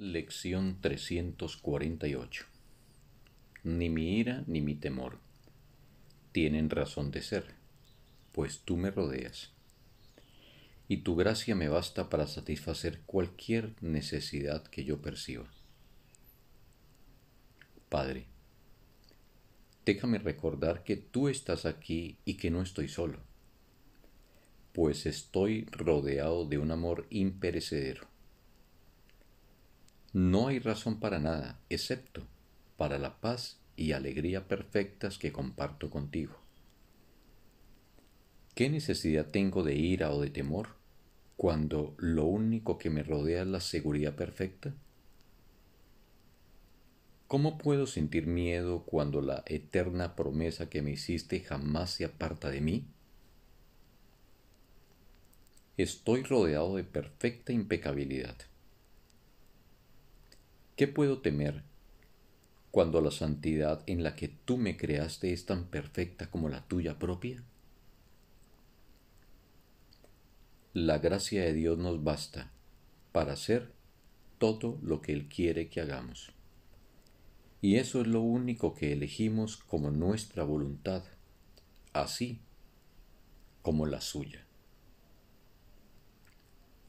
Lección 348 Ni mi ira ni mi temor tienen razón de ser, pues tú me rodeas, y tu gracia me basta para satisfacer cualquier necesidad que yo perciba. Padre, déjame recordar que tú estás aquí y que no estoy solo, pues estoy rodeado de un amor imperecedero no hay razón para nada, excepto para la paz y alegría perfectas que comparto contigo. ¿Qué necesidad tengo de ira o de temor cuando lo único que me rodea es la seguridad perfecta? ¿Cómo puedo sentir miedo cuando la eterna promesa que me hiciste jamás se aparta de mí? Estoy rodeado de perfecta impecabilidad. ¿Qué puedo temer cuando la santidad en la que tú me creaste es tan perfecta como la tuya propia? La gracia de Dios nos basta para hacer todo lo que Él quiere que hagamos. Y eso es lo único que elegimos como nuestra voluntad, así como la suya.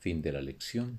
Fin de la lección